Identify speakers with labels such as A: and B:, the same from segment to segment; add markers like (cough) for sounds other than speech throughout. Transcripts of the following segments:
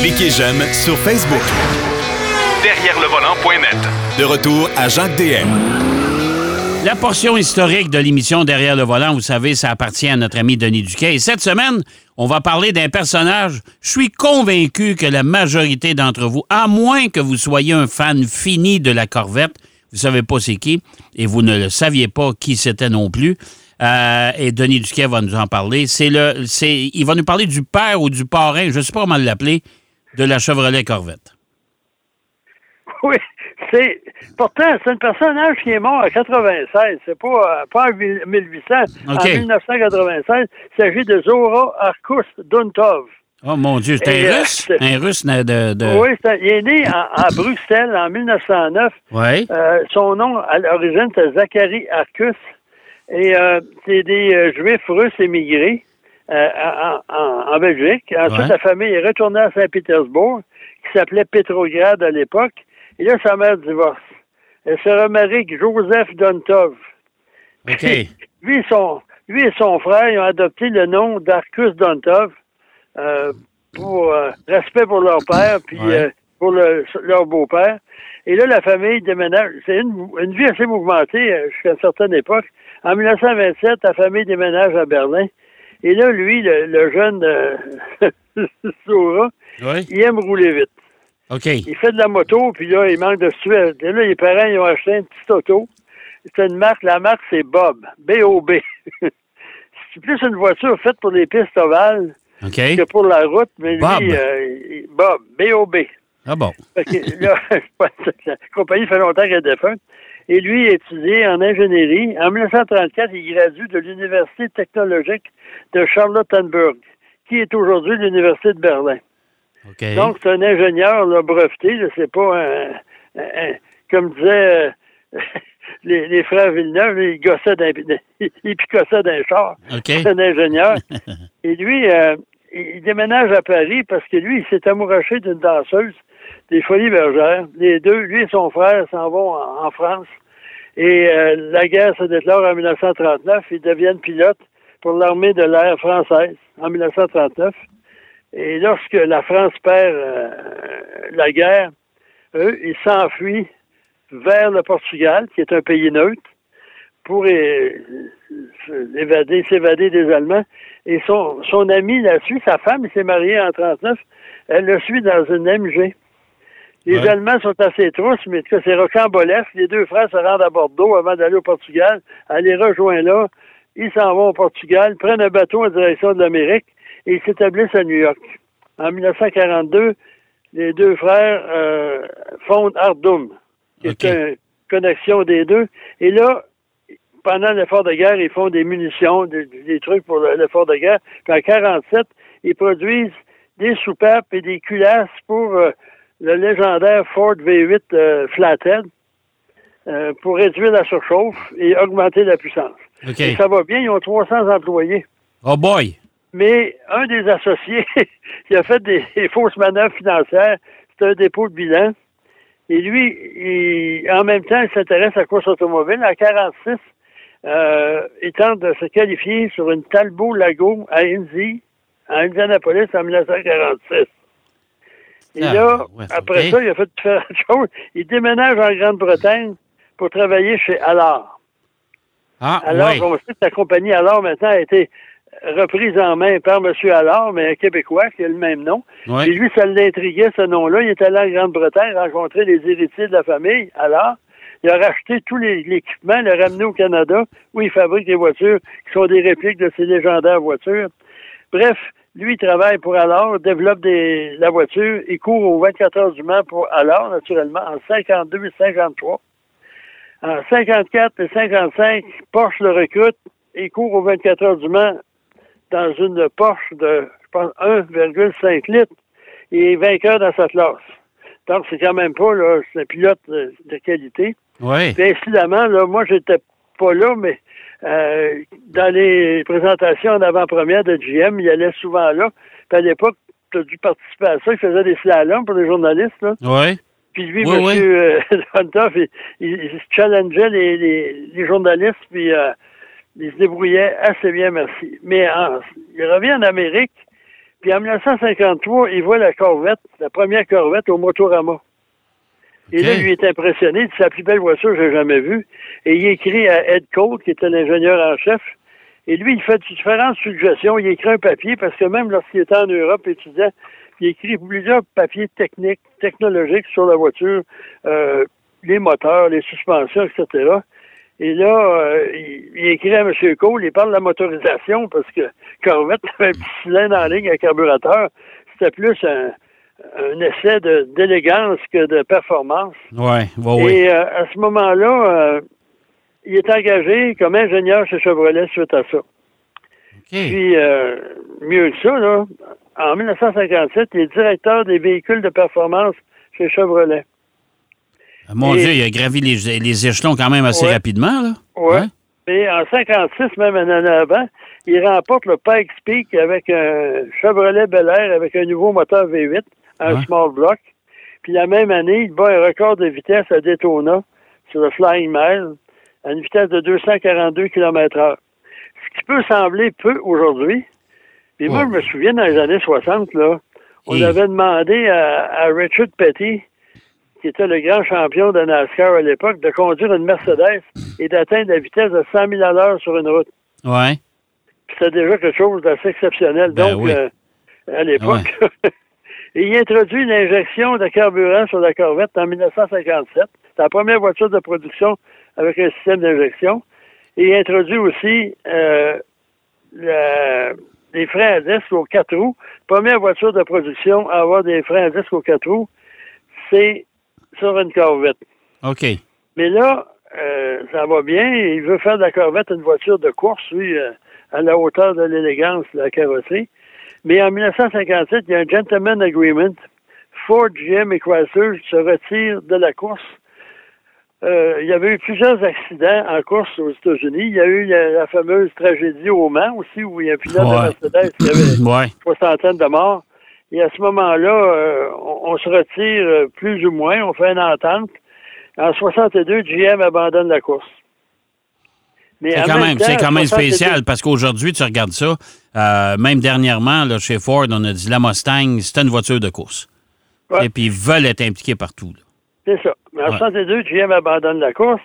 A: Cliquez j'aime sur Facebook.
B: Derrière le volant.net.
A: De retour à Jacques DM.
C: La portion historique de l'émission Derrière le volant, vous savez, ça appartient à notre ami Denis Duquet. Et cette semaine, on va parler d'un personnage. Je suis convaincu que la majorité d'entre vous, à moins que vous soyez un fan fini de la Corvette, vous savez pas c'est qui, et vous ne le saviez pas qui c'était non plus. Euh, et Denis Duquet va nous en parler. C'est le, c'est, il va nous parler du père ou du parrain, je ne sais pas comment l'appeler, de la Chevrolet Corvette. (laughs)
D: Oui, c'est pourtant c'est un personnage qui est mort en 96. C'est pas euh, pas en 1800. En
C: OK.
D: 1996, il s'agit de Zora Arkus Duntov.
C: Oh mon Dieu, c'est un
D: euh,
C: russe?
D: c'est-
C: Un russe de... de-
D: Oui, un- il est né en, à (coughs) Bruxelles en 1909.
C: Ouais.
D: Euh, son nom à l'origine c'est Zachary Arkus et euh, c'est des euh, Juifs russes émigrés euh, en, en- en Belgique. Ensuite,
C: Ouais.
D: la famille est retournée à Saint-Pétersbourg, qui s'appelait Petrograd à l'époque. Et là, sa mère divorce. Elle se remarie avec Joseph Dontov.
C: OK. (laughs)
D: Lui et son, lui et son frère ils ont adopté le nom d'Arcus Dontov euh, pour euh, respect pour leur père, puis
C: Ouais.
D: euh, pour le- leur beau-père. Et là, la famille déménage. C'est une, une vie assez mouvementée jusqu'à une certaine époque. En 1927, la famille déménage à Berlin. Et là, lui, le, le jeune euh, (laughs) Sora,
C: Oui.
D: il aime rouler vite. Il fait de la moto, puis là, il manque de sueur. Et là, les parents, ils ont acheté un petit auto. C'est une marque, la marque, c'est Bob. B-O-B. (laughs) c'est plus une voiture faite pour les pistes ovales que pour la route, mais
C: Bob.
D: lui, euh, Bob, B-O-B.
C: Ah bon.
D: Que là, (laughs) la compagnie fait longtemps qu'elle est défunte. Et lui, étudié en ingénierie. En 1934, il gradue de l'Université technologique de Charlottenburg, qui est aujourd'hui l'Université de Berlin. Donc, c'est un ingénieur là, breveté, là, c'est pas un, un- un- comme disaient euh, (laughs) les, les frères Villeneuve, ils gossaient d'un, (laughs) ils picossaient d'un char. C'est un ingénieur. (laughs) Et lui, euh, il il déménage à Paris parce que lui, il s'est amouraché d'une danseuse des Folies Bergères. Les deux, lui et son frère, s'en vont en, en France. Et euh, la guerre se déclare en 1939. Ils deviennent pilotes pour l'armée de l'air française en 1939. Et lorsque la France perd euh, la guerre, eux, ils s'enfuient vers le Portugal, qui est un pays neutre, pour euh, évader, s'évader des Allemands. Et son, son ami la suit, sa femme, s'est marié en 39, elle le suit dans une MG. Les
C: Ouais.
D: Allemands sont assez trousses, mais en tout cas, c'est rocambolesque. Les deux frères se rendent à Bordeaux avant d'aller au Portugal. Elle les rejoint là. Ils s'en vont au Portugal, prennent un bateau en direction de l'Amérique et ils s'établissent à New York. En 1942, les deux frères euh, fondent Ardum, qui est une connexion des deux. Et là, pendant l'effort de guerre, ils font des munitions, des, des trucs pour le- l'effort de guerre. Puis en 47, ils produisent des soupapes et des culasses pour euh, le légendaire Ford V8 euh, Flathead euh, pour réduire la surchauffe et augmenter la puissance. Et ça va bien, ils ont 300 employés.
C: Oh boy.
D: Mais un des associés (laughs) qui a fait des, des fausses manœuvres financières, c'est un dépôt de bilan. Et lui, il- en même temps, il s'intéresse à la course automobile. En 46, euh, il tente de se qualifier sur une Talbot Lago à Indy, à Indianapolis, en 1946. Et
C: Ah,
D: là,
C: ouais,
D: après ça, il a fait différentes (laughs) choses. Il déménage en Grande-Bretagne pour travailler chez Allard.
C: Ah,
D: Alors,
C: oui.
D: on sait que la compagnie Allard maintenant a été reprise en main par M. Allard, mais un Québécois qui a le même nom.
C: Ouais.
D: Et lui, ça l'intriguait, ce nom-là. Il est allé en Grande-Bretagne rencontrer les héritiers de la famille, Allard. Il a racheté tout l'équipement, l'a ramené au Canada, où il fabrique des voitures qui sont des répliques de ces légendaires voitures. Bref, lui, il travaille pour Allard, développe des, la voiture, il court aux 24 heures du Mans pour Allard, naturellement, en 52 et 53. En 54 et 55, Porsche le recrute. Il court aux 24 heures du Mans dans une Porsche de, je pense, 1,5 litres. Il est vainqueur dans sa classe. Donc, c'est quand même pas, là, c'est un pilote de, de qualité.
C: Oui.
D: Puis, incidemment, là, moi, j'étais pas là, mais euh, dans les présentations en avant-première de GM, il allait souvent là. Puis, à l'époque, tu as dû participer à ça. Il faisait des slaloms pour les journalistes, là.
C: Oui.
D: Puis lui,
C: Oui, oui.
D: M. euh, (laughs) il, il- il challengeait les, les, les journalistes, puis euh, il se débrouillait assez bien, merci. Mais en- il revient en Amérique, Puis en 1953, il voit la Corvette, la première Corvette au Motorama. Et là, lui est impressionné, c'est la plus belle voiture que j'ai jamais vue. Et il écrit à Ed Cole, qui était l'ingénieur en chef. Et lui, il fait différentes suggestions. Il écrit un papier, parce que même lorsqu'il était en Europe étudiant, il écrit plusieurs papiers techniques, technologiques sur la voiture, euh, les moteurs, les suspensions, etc. Et là, euh, il, il écrit à M. Cole, il parle de la motorisation, parce que Corvette (laughs) avait un petit cylindre en ligne à carburateur. C'était plus un, un essai d'élégance que de performance.
C: Ouais, oui.
D: Et euh, à ce moment-là, euh, il est engagé comme ingénieur chez Chevrolet suite à ça.
C: OK.
D: Puis, euh, mieux que ça, là, en 1957, il est directeur des véhicules de performance chez Chevrolet.
C: Mon
D: et-
C: Dieu, il a gravi les, les échelons quand même assez
D: Ouais.
C: rapidement, là.
D: Ouais. Et en 56, même un an avant, il remporte le Pikes Peak avec un Chevrolet Bel Air avec un nouveau moteur V8, un
C: Ouais.
D: small block. Puis la même année, il bat un record de vitesse à Daytona sur le Flying Mile à une vitesse de 242 km h Ce qui peut sembler peu aujourd'hui. Mais moi, je me souviens dans les années 60, là, on
C: Et-
D: avait demandé à, à Richard Petty, qui était le grand champion de NASCAR à l'époque, de conduire une Mercedes et d'atteindre la vitesse de 100 000 à l'heure sur une route.
C: Ouais.
D: Puis C'était déjà quelque chose d'assez exceptionnel.
C: Ben
D: Donc,
C: oui.
D: euh, à l'époque. (laughs) il introduit l'injection de carburant sur la Corvette en 1957. C'est la première voiture de production avec un système d'injection. Il introduit aussi euh, la- des freins à disque aux quatre roues. Première voiture de production à avoir des freins à disque aux quatre roues, c'est sur une Corvette.
C: OK.
D: Mais là, euh, ça va bien. Il veut faire de la Corvette une voiture de course, lui, euh, à la hauteur de l'élégance de la carrosserie. Mais en 1957, il y a un gentleman agreement. Ford, GM et Chrysler se retirent de la course. Euh, il y avait eu plusieurs accidents en course aux États-Unis. Il y a eu la, la fameuse tragédie au Mans aussi, où il y a un pilote
C: Ouais.
D: de Mercedes qui avait (coughs)
C: Ouais.
D: soixantaine de morts. Et à ce moment-là, euh, on, on se retire euh, plus ou moins, on fait une entente. En 62, GM abandonne la course.
C: C'est quand même,
D: temps,
C: quand même
D: 62
C: spécial parce qu'aujourd'hui, tu regardes ça, euh, même dernièrement, là, chez Ford, on a dit la Mustang, c'était une voiture de course.
D: Ouais.
C: Et puis, ils veulent être impliqués partout.
D: C'est ça. Mais en
C: Ouais.
D: 62, GM abandonne la course.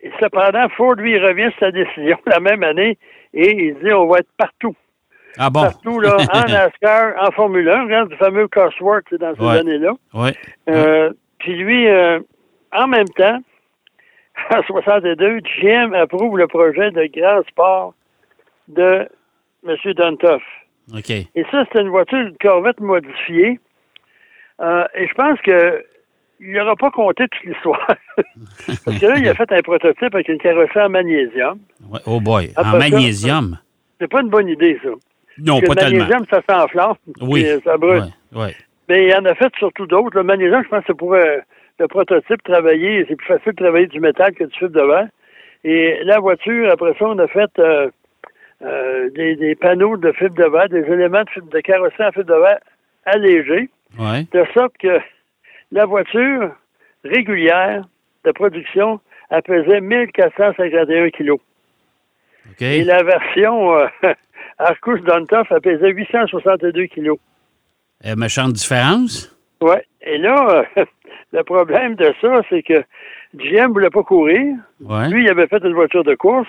D: Et cependant, Ford, lui, revient sur sa décision (laughs) la même année et il dit on va être partout.
C: Ah bon?
D: Partout, là, (laughs) en NASCAR, en Formule 1, regarde du fameux Cosworth dans ces
C: Ouais.
D: années-là.
C: Oui.
D: Euh, Puis lui, euh, en même temps, en 62, GM approuve le projet de grand sport de M. Duntoff.
C: OK.
D: Et ça, c'était une voiture une Corvette modifiée. Euh, et je pense que il n'aura pas compté toute l'histoire. (laughs) Parce que là, il a fait un prototype avec une carrosserie en magnésium.
C: Ouais. Oh boy.
D: Après
C: en
D: ça,
C: magnésium?
D: C'est pas une bonne idée, ça.
C: Non,
D: Parce
C: pas
D: que le
C: tellement.
D: magnésium, ça s'enflamme.
C: Oui.
D: ça brûle.
C: Ouais, ouais.
D: Mais il en a fait surtout d'autres. Le magnésium, je pense que c'est pour euh, le prototype travailler. C'est plus facile de travailler du métal que du fibre de verre. Et la voiture, après ça, on a fait euh, euh, des, des panneaux de fibre de verre, des éléments de, fibre, de carrosserie en fibre de verre allégés,
C: Ouais.
D: de sorte que la voiture régulière de production, elle pesait 1451 kilos. Et la version euh, Arcus Duntoff, elle pesait 862 kilos.
C: Euh, méchante différence?
D: Ouais. Et là, euh, (laughs) le problème de ça, c'est que GM voulait pas courir.
C: Ouais.
D: Lui, il avait fait une voiture de course.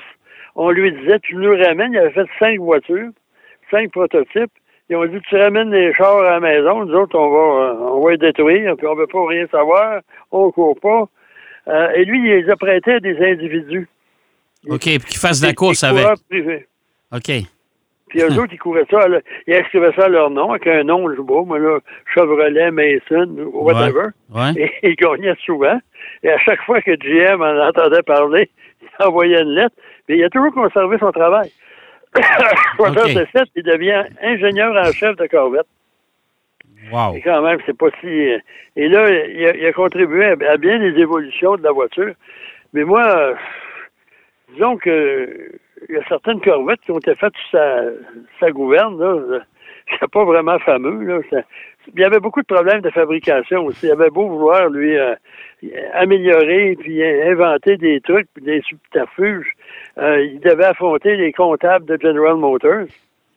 D: On lui disait, tu nous ramènes. Il avait fait cinq voitures, cinq prototypes. Ils ont dit, tu ramènes les chars à la maison. Nous autres, on va, euh, on va les détruire. Puis on veut pas rien savoir. On court pas. Euh, et lui, il les a prêtés à des individus.
C: OK. Puis qu'ils fassent de la course avec.
D: privés.
C: OK.
D: Puis eux autres, ils couraient ça, ils inscrivaient ça à leur nom, avec un nom, je sais pas, moi, là, Chevrolet, Mason, whatever.
C: Ouais.
D: Et (laughs) ils gagnaient souvent. Et à chaque fois que GM en entendait parler, (laughs) il envoyait une lettre. Mais il a toujours conservé son travail. (coughs) En 67, il devient ingénieur en chef de Corvette.
C: Wow.
D: Et quand même, c'est pas si. euh, Et là, il a, il a contribué à, à bien les évolutions de la voiture. Mais moi, euh, disons que il y a certaines corvettes qui ont été faites sous sa, sa gouverne, là. (laughs) C'est pas vraiment fameux, là. Ça- il y avait beaucoup de problèmes de fabrication aussi. Il avait beau vouloir, lui, euh, améliorer puis inventer des trucs puis des subterfuges. Euh, il devait affronter les comptables de General Motors.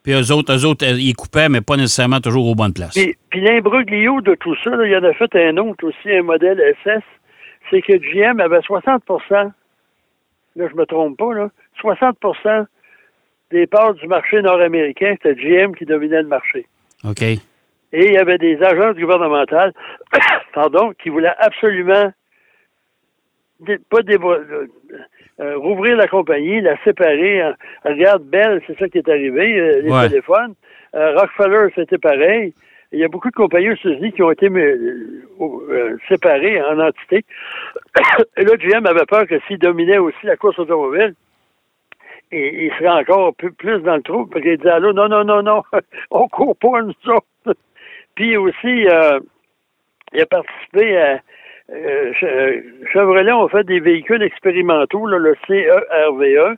C: Puis eux autres, eux autres, ils coupaient, mais pas nécessairement toujours aux bonnes places.
D: Puis, puis l'imbroglio de tout ça, là, il y en a fait un autre aussi, un modèle SS, c'est que GM avait 60% là je me trompe pas, là, 60% des parts du marché nord-américain, c'était GM qui dominait le marché.
C: OK.
D: Et il y avait des agences gouvernementales, (coughs) pardon, qui voulaient absolument pas euh, euh, rouvrir la compagnie, la séparer. Euh, regarde, Bell, c'est ça qui est arrivé, euh, les
C: Ouais.
D: téléphones. Euh, Rockefeller, c'était pareil. Il y a beaucoup de compagnies aux États-Unis qui ont été séparées en entités. (coughs) Et là, GM avait peur que s'il dominait aussi la course automobile, et il serait encore plus, plus dans le trou, parce qu'il disait, allô, non, non, non, non, (laughs) on court pas, nous autres. (laughs) Puis aussi, euh, il a participé à, euh, Che- Chevrolet ont fait des véhicules expérimentaux, là, le CERV1,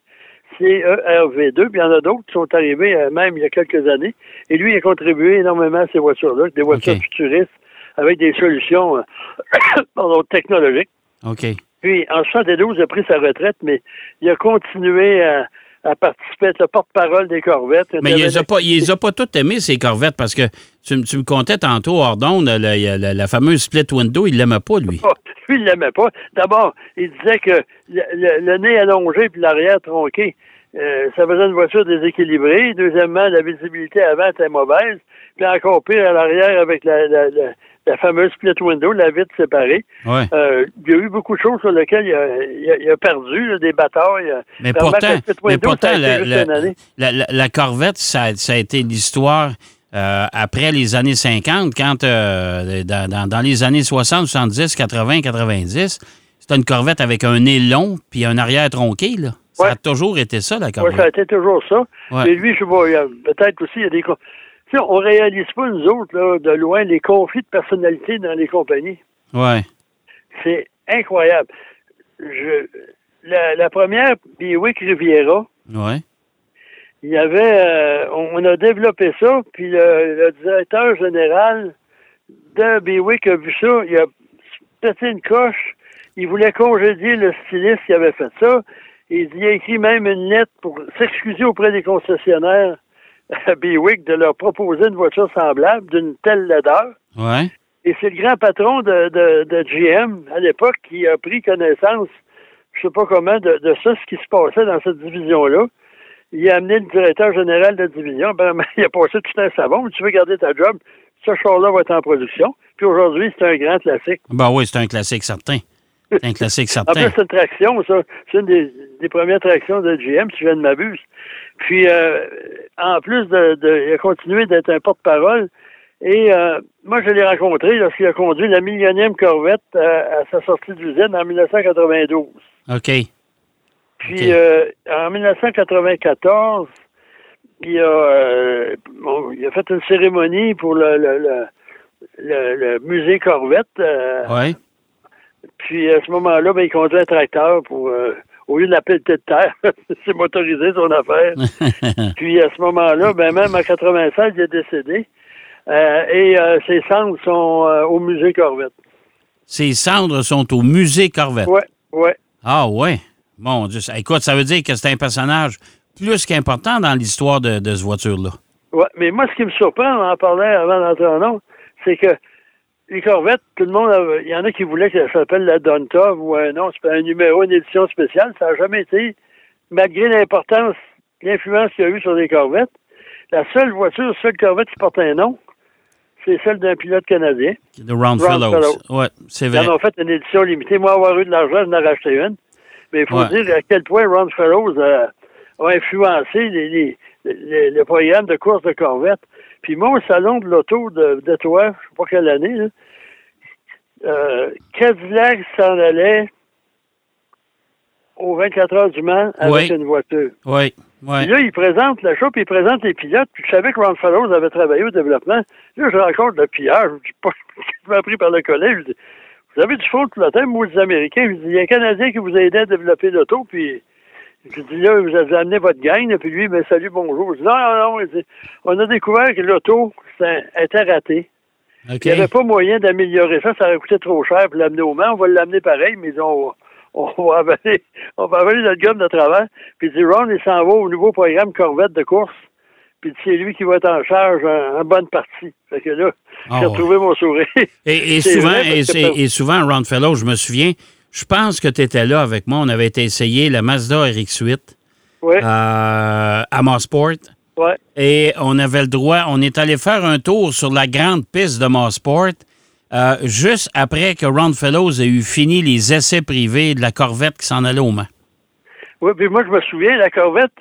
D: CERV2, puis il y en a d'autres qui sont arrivés euh, même il y a quelques années. Et lui, il a contribué énormément à ces voitures-là, des voitures futuristes avec des solutions euh, (coughs) pardon, technologiques.
C: OK.
D: Puis, en 72, il a pris sa retraite, mais il a continué à, à participer, être le porte-parole des Corvettes.
C: Mais il les a pas, il les a pas toutes aimées, ces corvettes, parce que tu, me- tu me comptais tantôt, hors d'onde, la, la- la- la fameuse split window, il l'aimait pas, lui.
D: pas. (laughs) Lui, il l'aimait pas. D'abord, il disait que le, le- le nez allongé puis l'arrière tronqué, euh, ça faisait une voiture déséquilibrée. Deuxièmement, la visibilité avant était mauvaise. Puis encore pire, à l'arrière, avec la, la, la, la fameuse split window, la vitre séparée.
C: Ouais.
D: Euh, il y a eu beaucoup de choses sur lesquelles il a, il a- il a perdu, là, des batailles.
C: Mais pourtant,
D: la
C: mais pourtant la, Corvette, ça, a- ça a été l'histoire euh, après les années 50, quand euh, dans, dans- dans les années 60, 70, 80, 90, c'était une Corvette avec un nez long puis un arrière tronqué. Là. Ça a toujours été ça, la
D: Oui,
C: Corvette.
D: ça a été toujours ça.
C: Ouais.
D: Mais lui, je a- peut-être aussi, il y a des... sais, on réalise pas, nous autres, là, de loin, les conflits de personnalité dans les compagnies.
C: Ouais.
D: C'est incroyable. Je, la, la première, Biwick Riviera,
C: Ouais.
D: il y avait, euh, on, a développé ça, puis le, le directeur général de Biwick a vu ça, il a pété une coche, il voulait congédier le styliste qui avait fait ça, et il a écrit même une lettre pour s'excuser auprès des concessionnaires (laughs) de leur proposer une voiture semblable d'une telle laideur.
C: Ouais.
D: Et c'est le grand patron de, de, de GM à l'époque qui a pris connaissance, je sais pas comment, de, de ça, ce qui se passait dans cette division-là. Il a amené le directeur général de la division. Ben, (laughs) il a passé tout un savon. Tu veux garder ta job, ce char-là va être en production. Puis aujourd'hui, c'est un grand classique.
C: Ben oui, c'est un classique certain. C'est un classique
D: En plus,
C: certain.
D: c'est une traction, ça. C'est une des, des premières tractions de GM, si je de m'abuse. Puis, euh, en plus, de, de- il a continué d'être un porte-parole. Et euh, moi, je l'ai rencontré lorsqu'il a conduit la millionième Corvette euh, à sa sortie d'usine en 1992.
C: OK.
D: Puis, euh, en 1994, il a, euh, bon, il a fait une cérémonie pour le, le, le, le- le musée Corvette. euh,
C: Ouais.
D: Puis à ce moment-là, ben, il conduit un tracteur pour euh, au lieu de la pelletée de terre, (laughs) c'est motorisé son affaire. (laughs) Puis à ce moment-là, ben même en 96, il est décédé. Euh, et euh, ses cendres sont euh, au musée Corvette.
C: Ses cendres sont au musée Corvette.
D: Ouais, ouais.
C: Ah ouais. Mon Dieu. Écoute, ça veut dire que c'est un personnage plus qu'important dans l'histoire de, de ce voiture-là.
D: Ouais, mais moi, ce qui me surprend, on en parlait avant d'entrer en nom, c'est que les Corvettes, tout le monde, avait- il y en a qui voulaient que ça s'appelle la Dontov ou un nom, un numéro, une édition spéciale. Ça n'a jamais été, malgré l'importance, l'influence qu'il y a eu sur les Corvettes, la seule voiture, seule Corvette qui porte un nom, c'est celle d'un pilote canadien.
C: De Round
D: Round
C: Fellows.
D: Fellows.
C: Ouais, c'est
D: Ils
C: vrai.
D: en ont fait une édition limitée. Moi, avoir eu de l'argent, j'en ai racheté une. Mais il faut
C: Ouais.
D: dire à quel point Ron Fellows a, a influencé les, les, les- le programme de course de Corvette. Puis moi, au salon de l'auto de, de toi, je sais pas quelle année, là, euh, Cadillac s'en allait aux 24 heures du Mans avec
C: Oui.
D: une voiture.
C: Oui, oui.
D: Puis là, il présente la puis il présente les pilotes. Puis je savais que Ron Fellows avait travaillé au développement. Là, je rencontre le pilleur. Je dis pas, (laughs) je m'ai appris par le collège. Je dis, vous avez du fond de pilotage, moi, les Américains. Je dis, il y a un Canadien qui vous a aidé à développer l'auto, puis je dis, là, vous avez amené votre gang, là, puis lui, ben, salut, bonjour. Je dis, non, non, non. Dit, on a découvert que l'auto, était raté.
C: OK.
D: Il n'y avait pas moyen d'améliorer ça, ça aurait coûté trop cher pour l'amener au Mans. On va l'amener pareil, mais on, on (laughs) va avaler, on va avaler notre gomme de travers. Puis il dit, Ron, il s'en va au nouveau programme Corvette de course. puis c'est lui qui va être en charge en, en bonne partie. Fait que là,
C: Ah,
D: j'ai
C: ouais.
D: retrouvé mon sourire.
C: Et, et (laughs) souvent, et, et- et souvent, Ron Fellow, je me souviens, je pense que tu étais là avec moi. On avait été essayer la Mazda RX-8
D: Ouais,
C: euh, à Mosport.
D: ouais.
C: Et on avait le droit, on est allé faire un tour sur la grande piste de Mosport euh, juste après que Ron Fellows ait eu fini les essais privés de la Corvette qui s'en allait au Mans.
D: Oui, puis moi, je me souviens, la Corvette,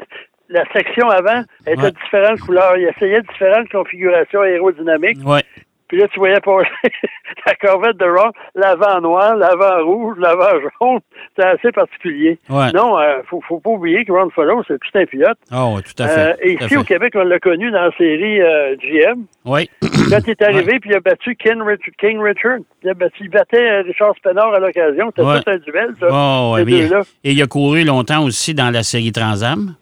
D: la section avant était
C: Ouais.
D: de différentes couleurs. Il essayait différentes configurations aérodynamiques.
C: Ouais.
D: Puis là, tu voyais passer (laughs) la Corvette de Ron, l'avant noir, l'avant rouge, l'avant jaune. C'était assez particulier.
C: Ouais.
D: Non, euh, faut, faut pas oublier que Ron Fellow, c'est tout un pilote.
C: Oui, tout à fait.
D: Euh, et
C: tout à
D: ici, au. Québec, on l'a connu dans la série euh, GM.
C: Oui.
D: Quand il est (coughs) arrivé, puis il a battu King, Rich- King Richard. Il, a battu, il battait euh, Richard Spenard à l'occasion. C'était
C: Ouais.
D: tout un duel, ça.
C: Oh, ouais, et il a couru longtemps aussi dans la série Transam.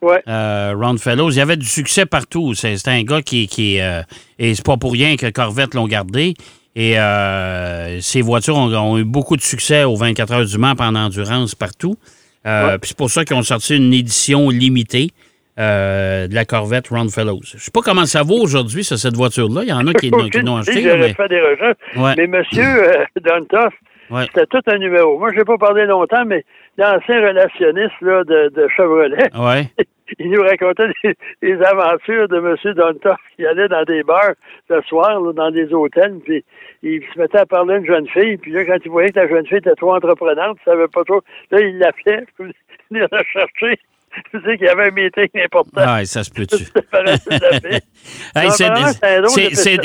D: Ouais.
C: Euh, Ron Fellows, il y avait du succès partout. C'est un gars qui, qui euh, et c'est pas pour rien que Corvette l'ont gardé. Et euh, ces voitures ont, ont eu beaucoup de succès aux 24 heures du Mans pendant endurance partout. Euh,
D: Ouais.
C: puis C'est pour ça qu'ils ont sorti une édition limitée de la Corvette Ron Fellows. Je sais pas comment ça vaut aujourd'hui, cette voiture-là. Il y en a qui, l'ont- qui l'ont
D: Aucune
C: acheté. mais-
D: fait des recherches.
C: Ouais.
D: Mais monsieur Dontoff,
C: Ouais.
D: c'était tout un numéro. Moi, je n'ai pas parlé longtemps, mais l'ancien relationniste là, de, de Chevrolet,
C: Ouais. (laughs)
D: il nous racontait des, des aventures de monsieur Dontoff qui allait dans des bars le soir, là, dans des hôtels, puis il se mettait à parler à une jeune fille, puis là, quand il voyait que la jeune fille était trop entreprenante, il savait pas trop, là, il l'appelait, puis il la chercher. (laughs) Tu sais qu'il y avait un meeting important.
C: Ah, ça se peut-tu? (laughs) Hey,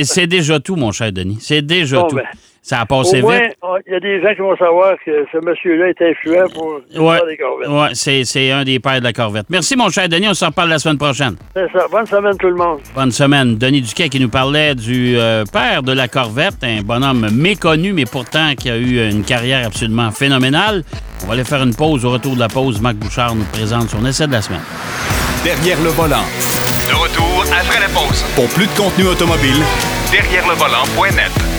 C: c'est- déjà tout, mon cher Denis. C'est déjà
D: Bon,
C: tout.
D: ben,
C: ça a passé
D: Au moins,
C: vite.
D: on- il y a des gens qui vont savoir que ce monsieur-là est influent pour
C: Ouais,
D: des corvettes.
C: ouais c'est c'est un des pères de la Corvette. Merci, mon cher Denis. On se reparle la semaine prochaine.
D: C'est ça. Bonne semaine tout le monde.
C: Bonne semaine. Denis Duquet qui nous parlait du euh, père de la Corvette, un bonhomme méconnu, mais pourtant qui a eu une carrière absolument phénoménale. On va aller faire une pause. Au retour de la pause, Marc Bouchard nous présente son essai de la semaine.
A: Derrière le volant.
B: De retour après la pause.
A: Pour plus de contenu automobile,
B: Derrière le volant.net.